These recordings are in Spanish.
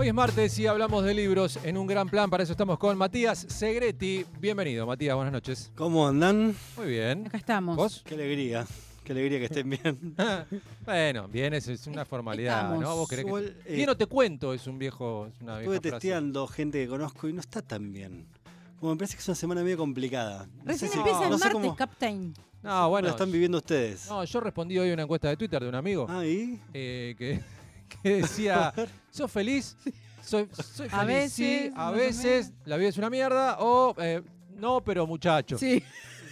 Hoy es martes y hablamos de libros en un gran plan. Para eso estamos con Matías Segretti. Bienvenido, Matías. Buenas noches. ¿Cómo andan? Muy bien. Acá estamos. ¿Vos? Qué alegría. Qué alegría que estén bien. bueno, bien, es, es una formalidad, Estamos. ¿no? ¿Vos querés que- Igual, eh, Bien o te cuento, es un viejo, es una vieja Estuve frase. testeando gente que conozco y no está tan bien. Como me parece que es una semana medio complicada. No Recién sé si- empieza el no martes, cómo, Captain. No, bueno. lo están viviendo ustedes. No, yo respondí hoy a una encuesta de Twitter de un amigo Ah, ¿y? eh, que, que decía, ¿sos feliz? Soy, soy feliz, A veces, sí, a veces, la vida es una mierda, o eh, no, pero muchacho. Sí.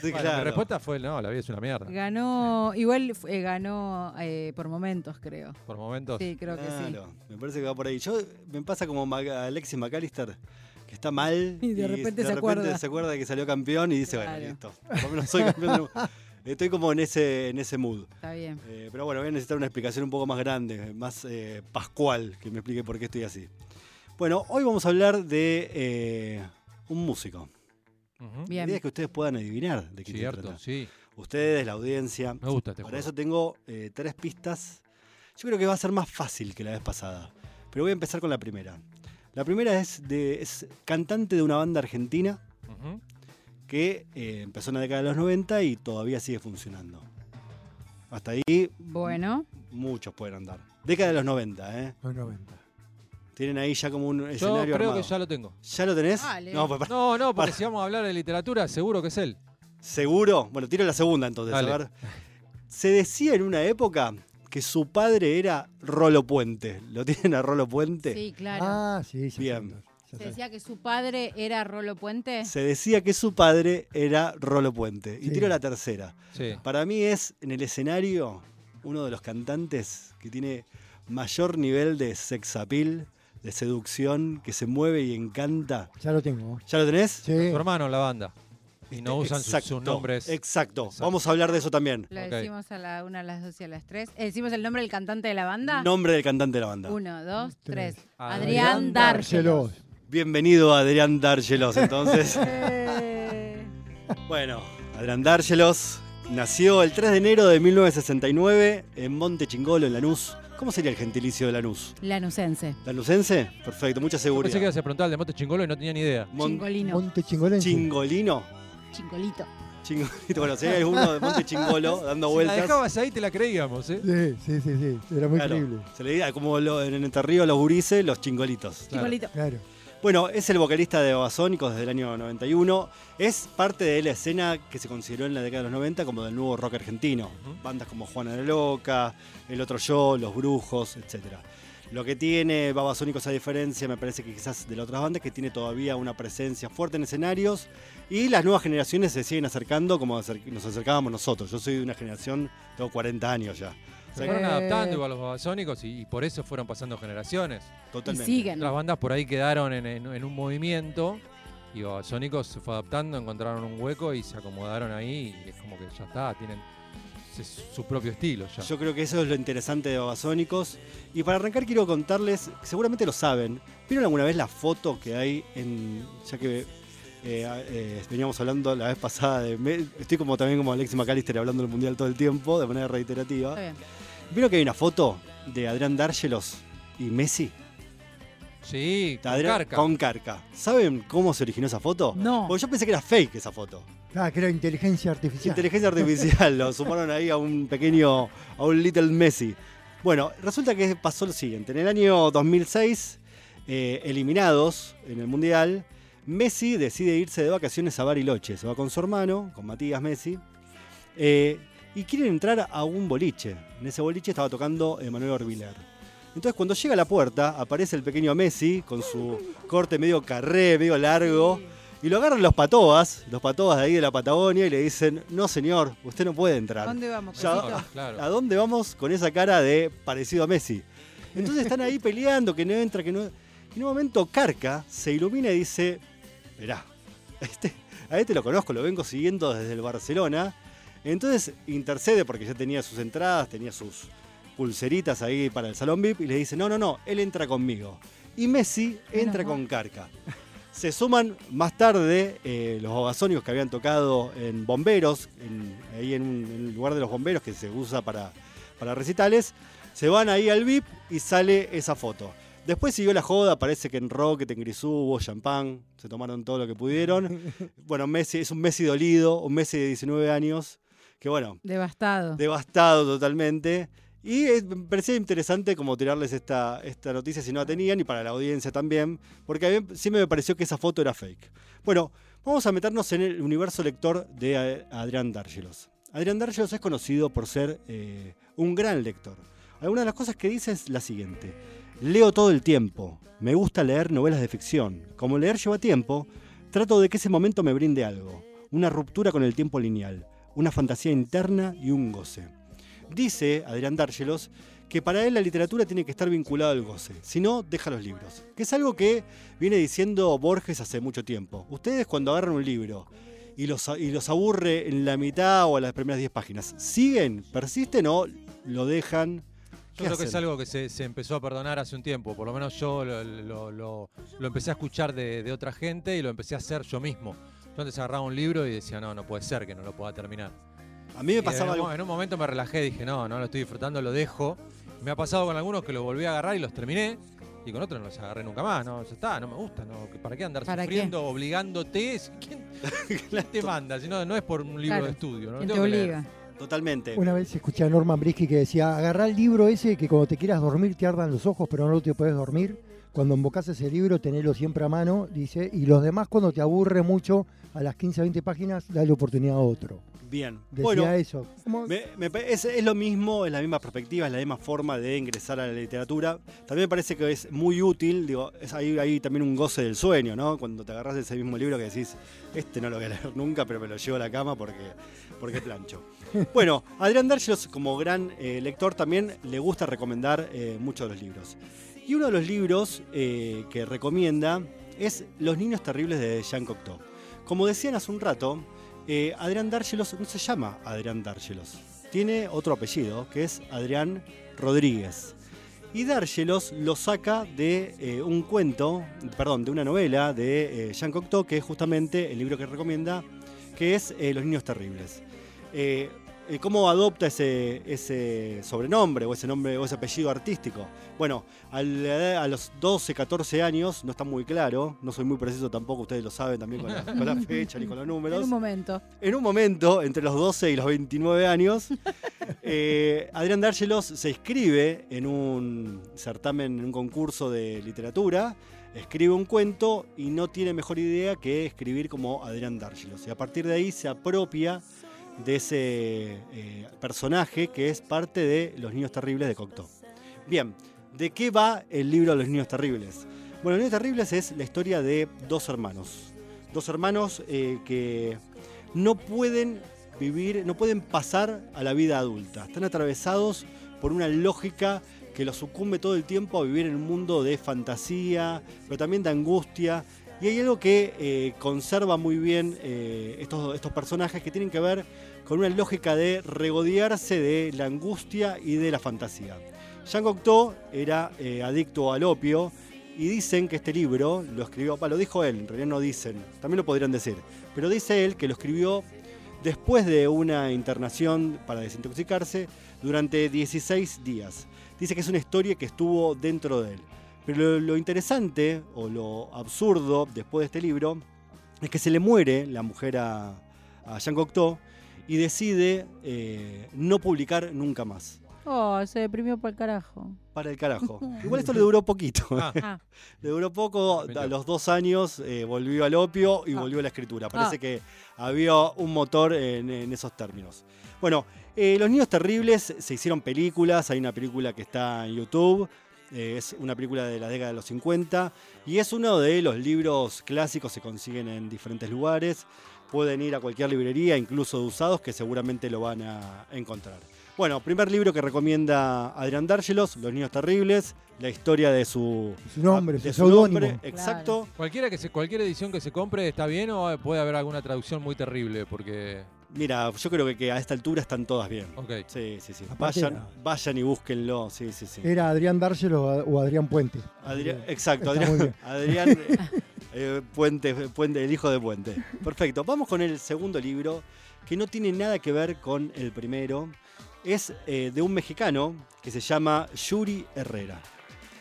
Sí, Bueno, claro. Mi respuesta fue, no, la vida es una mierda. Ganó, igual eh, ganó eh, por momentos, creo. Por momentos. Sí, creo que sí. Me parece que va por ahí. Yo me pasa como Alexis McAllister, que está mal Y de repente se acuerda. se acuerda de que salió campeón y dice, bueno, Claro. listo. Por lo menos soy campeón. de- Estoy como en ese, en ese mood. Está bien. Eh, pero bueno, voy a necesitar una explicación un poco más grande, más eh, pascual, que me explique por qué estoy así. Bueno, hoy vamos a hablar de eh, un músico. Ujú. La Bien. idea es que ustedes puedan adivinar de qué se Cierto, trata. sí. Ustedes, la audiencia. Me gusta este Para juego. eso tengo eh, tres pistas. Yo creo que va a ser más fácil que la vez pasada. Pero voy a empezar con la primera. La primera es, de, es cantante de una banda argentina Ujú. Que eh, empezó en la década de los 90 y todavía sigue funcionando. Hasta ahí Bueno, muchos pueden andar. Década de los 90, ¿eh? Los 90. Tienen ahí ya como un Yo escenario creo armado. que ya lo tengo. ¿Ya lo tenés? Dale. No, pues, para- No, no, porque Para. si vamos a hablar de literatura, seguro que es él. ¿Seguro? Bueno, tiro la segunda entonces. a ver. Se decía en una época que su padre era Rolo Puente. ¿Lo tienen a Rolo Puente? sí, claro. Ah, sí, ya Bien. Se sé. decía que su padre era Rolo Puente. Se decía que su padre era Rolo Puente. Y Sí. tiro la tercera. Sí. Para mí es en el escenario uno de los cantantes que tiene mayor nivel de sex appeal, de seducción, que se mueve y encanta. Ya lo tengo. ¿Ya lo tenés? Sí. Tu hermano en la banda. Y no usan sus- Exacto, sus nombres. Exacto. Exacto. Vamos a hablar de eso también. Lo decimos a la una, a las dos y a las tres. Eh, ¿Decimos el nombre del cantante de la banda? Nombre del cantante de la banda. Uno, dos, tres. Tres. Adrián Adrián. Bienvenido a Adrián Dárgelos, entonces. Bueno, Adrián Dárgelos nació el 3 de enero de 1969 en Monte Chingolo, en Lanús. ¿Cómo sería el gentilicio de Lanús? Lanucense. ¿Lanusense? Perfecto, mucha Yo seguridad. pensé que ibas a preguntar el de Monte Chingolo y no tenía ni idea. Mon- Chingolino. Monte Chingolense. Chingolino. Chingolito. Chingolito. Bueno, si hay alguno de Monte Chingolo dando Si la vueltas. dejabas ahí, te la creíamos, ¿eh? Sí, sí, sí, sí. Era muy claro, creíble. se le diga como lo- en Entre Ríos los gurises, los chingolitos. Claro. Chingolito. Claro. Bueno, es el vocalista de Babasónicos desde el año 91. Es parte de la escena que se consideró en la década de los 90 como del nuevo rock argentino. Bandas como Juana la Loca, El Otro Yo, Los Brujos, etc. Lo que tiene Babasónicos a diferencia, me parece que quizás de las otras bandas, que tiene todavía una presencia fuerte en escenarios y las nuevas generaciones se siguen acercando como nos acercábamos nosotros. Yo soy de una generación, tengo 40 años ya. Se fueron Eh. adaptando igual los babasónicos y, y por eso fueron pasando generaciones. Y totalmente. siguen. Otras bandas por ahí quedaron en, en- en un movimiento y babasónicos se fue adaptando, encontraron un hueco y se acomodaron ahí y es como que ya está, tienen su propio estilo ya. Yo creo que eso es lo interesante de Babasónicos. Y para arrancar quiero contarles, seguramente lo saben, ¿vieron alguna vez la foto que hay en... ya que eh, eh, veníamos hablando la vez pasada de... me- estoy como también como Alexis McAllister hablando del Mundial todo el tiempo, de manera reiterativa. Está bien. ¿Vieron que hay una foto de Adrián Dárgelos y Messi? Sí, con Adrián- Carca. Con Carca. ¿Saben cómo se originó esa foto? No. Porque yo pensé que era fake esa foto. Ah, que era inteligencia artificial. Inteligencia artificial, lo sumaron ahí a un pequeño, a un little Messi. Bueno, resulta que pasó lo siguiente. En el año 2006, eh, eliminados en el Mundial, Messi decide irse de vacaciones a Bariloche. Se va con su hermano, con Matías Messi, eh, y quieren entrar a un boliche. En ese boliche estaba tocando Emanuel Orbiler. Entonces cuando llega a la puerta, aparece el pequeño Messi con su corte medio carré, medio largo. Y lo agarran los patobas, los patobas de ahí de la Patagonia, y le dicen, no señor, usted no puede ¿A entrar. dónde vamos, Ya- Casito? Claro. ¿A dónde vamos con esa cara de parecido a Messi? Entonces están ahí peleando, que no entra, que no... Y en un momento Carca se ilumina y dice, mirá, este, a este lo conozco, lo vengo siguiendo desde el Barcelona. Entonces intercede porque ya tenía sus entradas, tenía sus pulseritas ahí para el Salón VIP y le dice, no, no, no, él entra conmigo. Y Messi entra con Carca. Se suman más tarde eh, los babasónicos que habían tocado en Bomberos, en- ahí en, un, en el lugar de los bomberos que se usa para, para recitales. Se van ahí al VIP y sale esa foto. Después siguió la joda, parece que en Rocket, en Grisú hubo champán, se tomaron todo lo que pudieron. Bueno, Messi es un Messi dolido, un Messi de 19 años, que bueno, Devastado. devastado totalmente. Y eh, me parecía interesante como tirarles esta, esta noticia si no la tenían y para la audiencia también, porque a mí siempre me pareció que esa foto era fake. Bueno, vamos a meternos en el universo lector de eh, Adrián Dárgelos. Adrián Dárgelos es conocido por ser eh, un gran lector. Alguna de las cosas que dice es la siguiente. Leo todo el tiempo. Me gusta leer novelas de ficción. Como leer lleva tiempo, trato de que ese momento me brinde algo. Una ruptura con el tiempo lineal. Una fantasía interna y un goce. Dice Adrián Dárgelos que para él la literatura tiene que estar vinculada al goce, si no, deja los libros. Que es algo que viene diciendo Borges hace mucho tiempo. Ustedes cuando agarran un libro y los, y los aburre en la mitad o a las primeras 10 páginas, ¿siguen, persisten o lo dejan? Yo creo que es algo que se, se empezó a perdonar hace un tiempo. Por lo menos yo lo, lo- lo- lo empecé a escuchar de, de otra gente y lo empecé a hacer yo mismo. Yo antes agarraba un libro y decía, no, no puede ser que no lo pueda terminar. A mí me Y pasaba en, un, algo. mo- en un momento me relajé, dije, no, no lo estoy disfrutando, lo dejo. Me ha pasado con algunos que los volví a agarrar y los terminé. Y con otros no los agarré nunca más, no, ya está, no me gusta, no, ¿para qué andar ¿Para qué? sufriendo, obligándote? ¿Quién, te manda? Si no, no es por un libro Claro. de estudio, ¿no? ¿Quién Lo te obliga? Totalmente. Una vez escuché a Norman Brisky que decía, agarrá el libro ese que cuando te quieras dormir te ardan los ojos, pero no te puedes dormir. Cuando embocas ese libro, tenelo siempre a mano, dice, y los demás cuando te aburre mucho, a las 15, 20 páginas, dale oportunidad a otro. Bien. Decía Bueno, eso. Me- me es, es lo mismo, es la misma perspectiva, es la misma forma de ingresar a la literatura. También me parece que es muy útil, digo, es ahí, ahí también un goce del sueño, ¿no? Cuando te agarras de ese mismo libro que decís, este no lo voy a leer nunca, pero me lo llevo a la cama porque, porque plancho. Bueno, Adrián Dargelos, como gran eh, lector, también le gusta recomendar eh, muchos de los libros. Y uno de los libros eh, que recomienda es Los niños terribles de Jean Cocteau. Como decían hace un rato, eh, Adrián Dárgelos no se llama Adrián Dárgelos. Tiene otro apellido, que es Adrián Rodríguez. Y Dárgelos lo saca de eh, un cuento, perdón, de una novela de Jean Cocteau, que es justamente el libro que recomienda, que es Los Niños Terribles. Eh, ¿Cómo adopta ese, ese sobrenombre o ese nombre o ese apellido artístico? Bueno, a, la edad- a los 12, 14 años, no está muy claro, no soy muy preciso tampoco, ustedes lo saben también con la, con la fecha ni con los En números. un momento. En un momento, entre los 12 y los 29 años, eh, Adrián Dárgelos se inscribe en un certamen, en un concurso de literatura, escribe un cuento y no tiene mejor idea que escribir como Adrián Dárgelos. Y a partir de ahí se apropia de ese eh, personaje que es parte de Los Niños Terribles de Cocteau. Bien, ¿de qué va el libro Los Niños Terribles? Bueno, Los Niños Terribles es la historia de dos hermanos. Dos hermanos eh, que no pueden vivir, no pueden pasar a la vida adulta. Están atravesados por una lógica que los sucumbe todo el tiempo a vivir en un mundo de fantasía, pero también de angustia. Y hay algo que eh, conserva muy bien eh, estos, estos personajes que tienen que ver con una lógica de regodearse de la angustia y de la fantasía. Jean Cocteau era eh, adicto al opio y dicen que este libro lo escribió, lo dijo él, en realidad no dicen, también lo podrían decir, pero dice él que lo escribió después de una internación para desintoxicarse durante 16 días. Dice que es una historia que estuvo dentro de él. Pero lo, lo interesante o lo absurdo después de este libro es que se le muere la mujer a, a Jean Cocteau y decide eh, no publicar nunca más. Oh, se deprimió para el carajo. Para el carajo. Igual esto le duró poquito. Ah, Ah, Le duró poco, a los dos años eh, volvió al opio y Ah. volvió a la escritura. Parece Ah. que había un motor en, en esos términos. Bueno, eh, Los Niños Terribles se hicieron películas, hay una película que está en YouTube, eh, es una película de la década de los 50 y es uno de los libros clásicos, se consiguen en diferentes lugares, pueden ir a cualquier librería, incluso de usados, que seguramente lo van a encontrar. Bueno, primer libro que recomienda Adrián Dárgelos, Los Niños Terribles, la historia de su, Su nombre, de su nombre, exacto. Cualquiera que se, cualquier edición que se compre está bien o puede haber alguna traducción muy terrible porque. Mira, yo creo que, que a esta altura están todas bien. Ok. Sí, sí, sí. Aparte Vayan, era- vayan y búsquenlo. Sí, sí, sí. Era Adrián Dárgelo o Adrián Puente. Adrián, exacto, Está. Adrián eh, eh, Puente, Puente, el hijo de Puente. Perfecto. Vamos con el segundo libro, que no tiene nada que ver con el primero. Es eh, de un mexicano que se llama Yuri Herrera.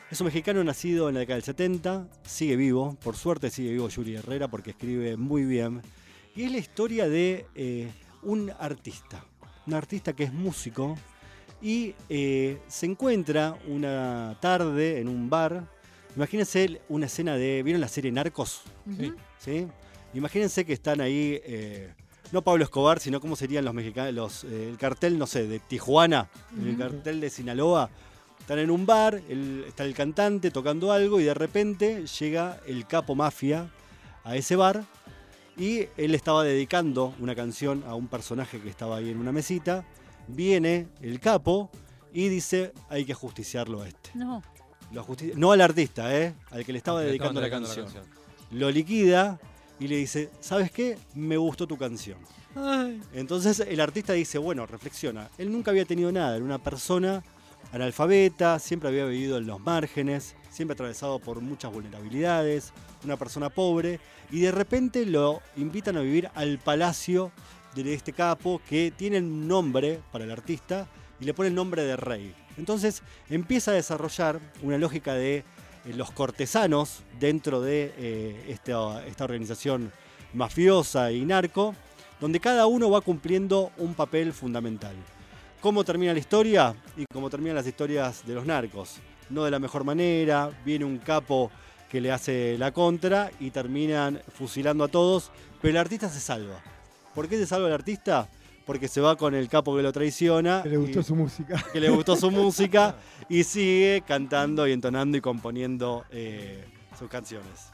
Es un mexicano nacido en la década del 70, sigue vivo, por suerte sigue vivo Yuri Herrera porque escribe muy bien. Y es la historia de eh, un artista, un artista que es músico y eh, se encuentra una tarde en un bar. Imagínense una escena de. ¿Vieron la serie Narcos? Sí. ¿Sí? Imagínense que están ahí, eh, no Pablo Escobar, sino cómo serían los mexicanos, los, eh, el cartel, no sé, de Tijuana, el cartel de Sinaloa. Están en un bar, el- está el cantante tocando algo y de repente llega el capo mafia a ese bar y él estaba dedicando una canción a un personaje que estaba ahí en una mesita. Viene el capo y dice, hay que justiciarlo a este. No. Lo justi- no al artista, ¿eh? al que le estaba Le dedicando, la, dedicando canción. Lo liquida y le dice, ¿sabes qué? Me gustó tu canción. Ay. Entonces el artista dice, bueno, reflexiona. Él nunca había tenido nada, era una persona analfabeta, siempre había vivido en los márgenes, siempre atravesado por muchas vulnerabilidades, una persona pobre, y de repente lo invitan a vivir al palacio de este capo que tiene un nombre para el artista y le pone el nombre de rey. Entonces empieza a desarrollar una lógica de eh, los cortesanos dentro de eh, esta, esta organización mafiosa y narco, donde cada uno va cumpliendo un papel fundamental. ¿Cómo termina la historia? Y cómo terminan las historias de los narcos. No de la mejor manera, viene un capo que le hace la contra y terminan fusilando a todos, pero el artista se salva. ¿Por qué se salva el artista? Porque se va con el capo que lo traiciona. Que le gustó y- su música. que le gustó su música y sigue cantando y entonando y componiendo eh, sus canciones.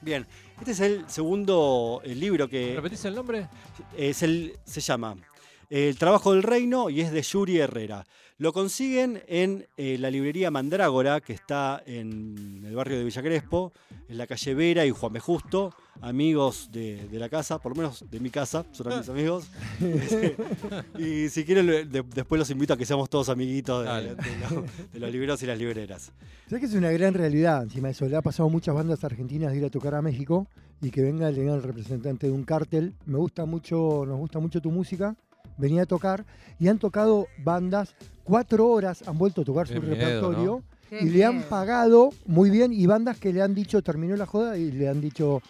Bien, este es el segundo libro que ¿Repetís el nombre? es el, se llama El trabajo del reino y es de Yuri Herrera. Lo consiguen en eh, la librería Mandrágora, que está en el barrio de Villa Crespo, en la calle Vera y Juan B. Justo, amigos de, de la casa, por lo menos de mi casa, son mis amigos. y si quieren, de- después los invito a que seamos todos amiguitos de, los, de los libreros y las libreras. ¿Sabes que es una gran realidad? Encima de eso, le ha pasado a muchas bandas argentinas de ir a tocar a México y que venga el, el representante de un cártel. Me gusta mucho, nos gusta mucho tu música. Venía a tocar y han tocado bandas cuatro horas, han vuelto a tocar Qué su miedo, repertorio y le han pagado muy bien y bandas que le han dicho terminó la joda y le han dicho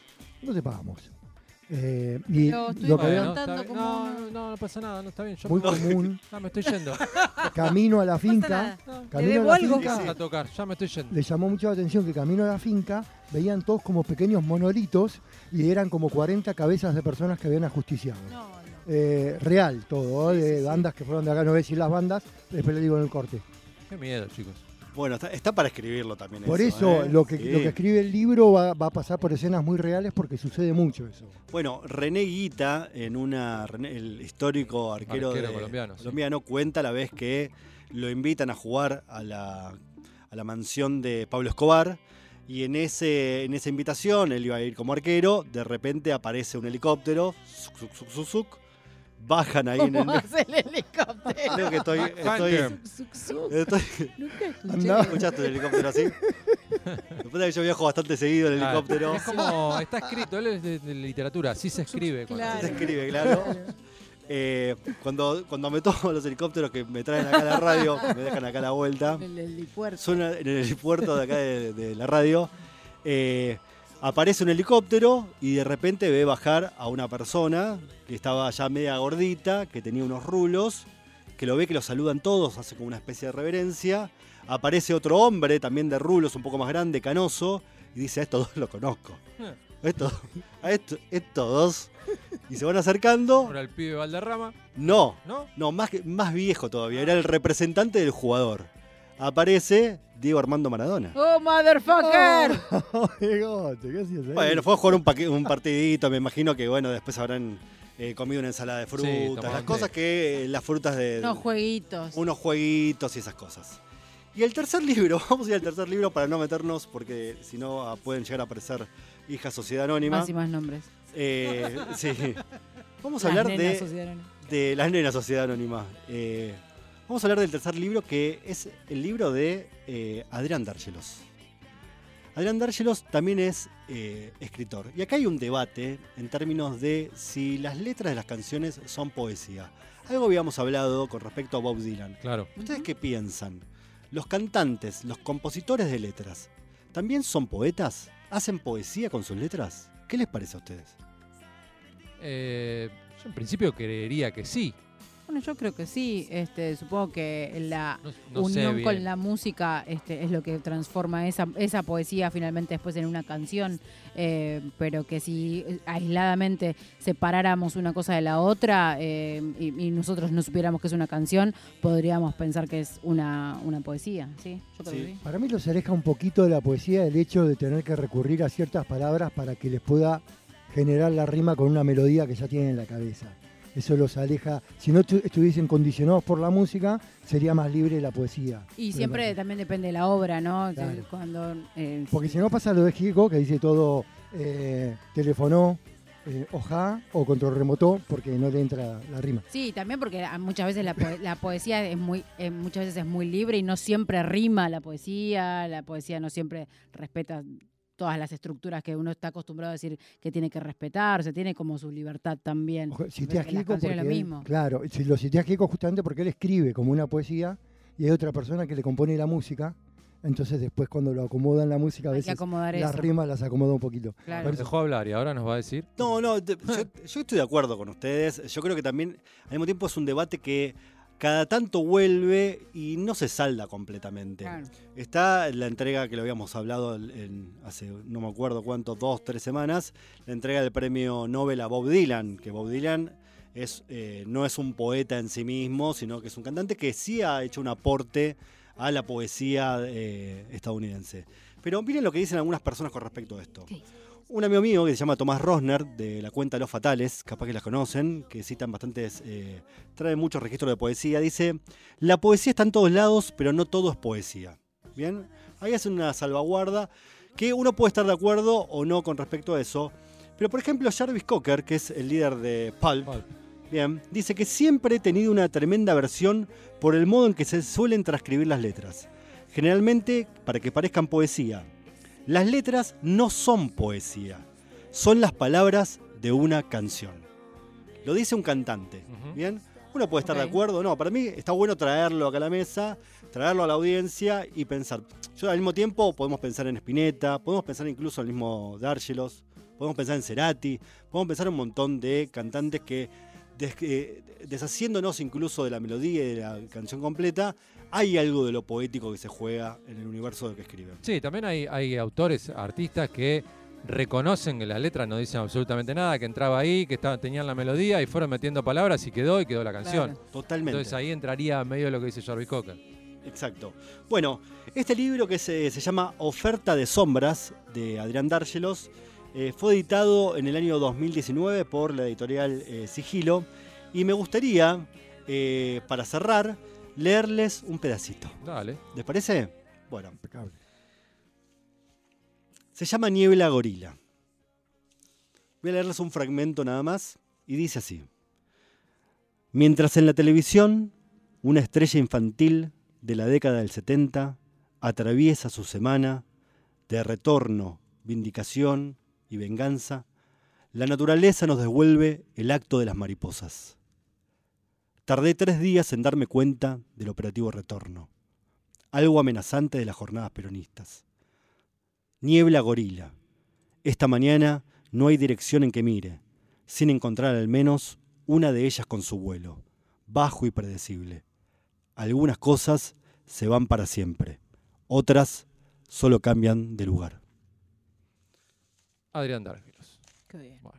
no te pagamos. Eh, y estoy lo que bien. como no, no, no, no pasa nada, no está bien. Yo muy no, común, me estoy yendo. camino a la No finca. No, camino a la algo. finca, a tocar, ya me estoy yendo. le llamó mucho la atención que camino a la finca veían todos como pequeños monolitos y eran como 40 cabezas de personas que habían ajusticiado. No, no. Eh, real todo, Sí, de sí, sí. bandas que fueron de acá, no voy a decir las bandas, después le digo en el corte. Qué miedo, chicos. Bueno, está, está para escribirlo también. Por eso, ¿eh? lo, que, Sí. lo que escribe el libro va, va a pasar por escenas muy reales porque sucede mucho eso. Bueno, René Guita, en una, René- el histórico arquero, Arquero de- colombiano, sí. colombiano, cuenta la vez que lo invitan a jugar a la, a la mansión de Pablo Escobar. Y en, ese, en esa invitación, él iba a ir como arquero, de repente aparece un helicóptero, zuc, zuc, zuc, bajan ahí en el... ¿Cómo hace el helicóptero? Creo que estoy... estoy, estoy Nunca escuché. Andá. ¿Escuchaste el helicóptero así? Después de que yo viajo bastante seguido en el helicóptero. Es como, está escrito, él es de, de literatura, así se escribe. cuando- Claro. Se escribe, claro. Eh, cuando, cuando me tomo los helicópteros que me traen acá a la radio, que me dejan acá a la vuelta, En el helipuerto. suena en el helipuerto de acá de, de la radio, eh, aparece un helicóptero y de repente ve bajar a una persona que estaba ya media gordita, que tenía unos rulos, que lo ve que lo saludan todos, hace como una especie de reverencia. Aparece otro hombre también de rulos, un poco más grande, canoso, y dice, a estos dos los conozco. A estos, a estos, estos dos. Y se van acercando. Ahora el pibe Valderrama, No, ¿no? no, más, más viejo todavía. Era el representante del jugador. Aparece Diego Armando Maradona. ¡Oh, motherfucker! Bigote, ¿qué hacías ahí? Bueno, fue a jugar un, paque- un partidito. Me imagino que, bueno, después habrán eh, comido una ensalada de frutas. las cosas que. eh, las frutas de. Unos jueguitos. unos jueguitos y esas cosas. Y el tercer libro, vamos a ir al tercer libro para no meternos, porque si no ah, pueden llegar a aparecer Hija Sociedad Anónima. Más y más nombres. Eh, sí. Vamos a Las hablar nenas de, Sociedad Anónima. de Las Nenas Sociedad Anónima. Vamos a hablar del tercer libro que es el libro de eh, Adrián Dárgelos. Adrián Dárgelos también es eh, escritor. Y acá hay un debate en términos de si las letras de las canciones son poesía. Algo habíamos hablado con respecto a Bob Dylan. Claro. ¿Ustedes qué piensan? los cantantes, los compositores de letras, ¿también son poetas? ¿Hacen poesía con sus letras? ¿Qué les parece a ustedes? Eh, yo en principio creería que sí. Bueno, yo creo que sí. Este, supongo que la No, no sé unión con la música este, es lo que transforma esa, esa poesía finalmente después en una canción. Eh, pero que si aisladamente separáramos una cosa de la otra eh, y, y nosotros no supiéramos que es una canción, podríamos pensar que es una, una poesía. ¿sí? Yo creo Sí. que sí. Para mí los aleja un poquito de la poesía el hecho de tener que recurrir a ciertas palabras para que les pueda generar la rima con una melodía que ya tienen en la cabeza. Eso los aleja. Si no estu- estuviesen condicionados por la música, sería más libre la poesía. Y siempre también depende de la obra, ¿no? Claro. Cuando, eh, Porque si no pasa lo de Gieco, que dice todo eh, telefonó, eh, oja o control remoto, porque no le entra la rima. Sí, también porque muchas veces la poesía es muy, eh, muchas veces es muy libre y no siempre rima la poesía, la poesía no siempre respeta todas las estructuras que uno está acostumbrado a decir que tiene que respetar, o sea, tiene como su libertad también. Ojo, Cité a porque él- lo mismo. claro, si lo cité a Gieco justamente porque él escribe como una poesía y hay otra persona que le compone la música. Entonces después cuando lo acomoda en la música a veces las eso. rimas las acomoda un poquito. Claro. Dejó hablar y ahora nos va a decir. No, no, yo estoy de acuerdo con ustedes. Yo creo que también, al mismo tiempo, es un debate que cada tanto vuelve y no se salda completamente. Claro. Está la entrega que lo habíamos hablado en- hace no me acuerdo cuánto, dos, tres semanas, la entrega del premio Nobel a Bob Dylan, que Bob Dylan es, eh, no es un poeta en sí mismo, sino que es un cantante que sí ha hecho un aporte a la poesía eh, estadounidense. Pero miren lo que dicen algunas personas con respecto a esto. Un amigo mío que se llama Tomás Rosner, de la cuenta Los Fatales, capaz que las conocen, que citan bastantes, eh, trae muchos registros de poesía, dice, la poesía está en todos lados, pero no todo es poesía. Bien, ahí hacen una salvaguarda que uno puede estar de acuerdo o no con respecto a eso. Pero por ejemplo, Jarvis Cocker, que es el líder de Pulp, Pulp. bien, dice que siempre he tenido una tremenda aversión por el modo en que se suelen transcribir las letras. Generalmente para que parezcan poesía. Las letras no son poesía, son las palabras de una canción. Lo dice un cantante. ¿bien? Uno puede estar de acuerdo, no, para mí está bueno traerlo acá a la mesa, traerlo a la audiencia y pensar. Yo al mismo tiempo podemos pensar en Spinetta, podemos pensar incluso en el mismo Dargelos, podemos pensar en Cerati, podemos pensar en un montón de cantantes que, des- eh, deshaciéndonos incluso de la melodía y de la canción completa, hay algo de lo poético que se juega en el universo de que escriben. Sí, también hay, hay autores, artistas que reconocen que las letras no dicen absolutamente nada, que entraba ahí, que estaba, tenían la melodía y fueron metiendo palabras y quedó y quedó la canción. Claro. Totalmente. Entonces ahí entraría medio de lo que dice Jarvis Cocker. Exacto. Bueno, este libro que se, se llama Oferta de Sombras de Adrián Dárgelos eh, fue editado en el año 2019 por la editorial eh, Sigilo y me gustaría, eh, para cerrar, leerles un pedacito. Dale. ¿Les parece? Bueno, Impecable. se llama Niebla Gorila. Voy a leerles un fragmento nada más y dice así. Mientras en la televisión una estrella infantil de la década del 70 atraviesa su semana de retorno, vindicación y venganza, la naturaleza nos devuelve el acto de las mariposas. Tardé tres días en darme cuenta del operativo retorno, algo amenazante de las jornadas peronistas. Niebla gorila. Esta mañana no hay dirección en que mire, sin encontrar al menos una de ellas con su vuelo, bajo y predecible. Algunas cosas se van para siempre, otras solo cambian de lugar. Adrián Dárgelos. Qué bien. Bueno.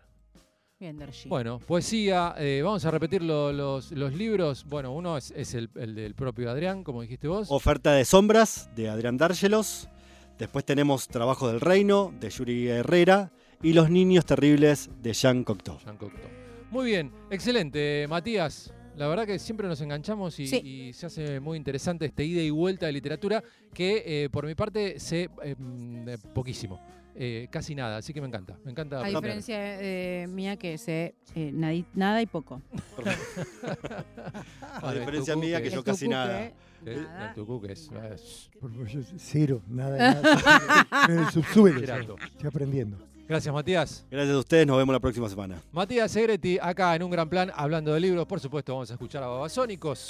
Bien. Bueno, poesía, eh, vamos a repetir lo- los, los libros. Bueno, uno es, es el, el del propio Adrián, como dijiste vos. Oferta de sombras de Adrián Dárgelos. Después tenemos Trabajo del Reino de Yuri Herrera y Los Niños Terribles de Jean Cocteau. Jean Cocteau. Muy bien, excelente, Matías. La verdad que siempre nos enganchamos y, Sí. y se hace muy interesante este ida y vuelta de literatura que eh, por mi parte sé mm, eh, poquísimo, eh, casi nada, así que me encanta. Me encanta. A aprender. diferencia de mía que sé eh, nadi- nada y poco. A diferencia mía que yo El casi nada. que- Eh, nada. el tucu que es, cero, nada, nada. En el subsuelo. Girato. Estoy aprendiendo. Gracias, Matías. Gracias a ustedes, nos vemos la próxima semana. Matías Segretti, acá en un gran plan, hablando de libros. Por supuesto, vamos a escuchar a Babasónicos.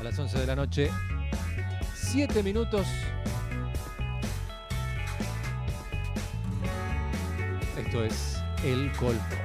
a las 11 de la noche. 7 minutos. Esto es El Colmo.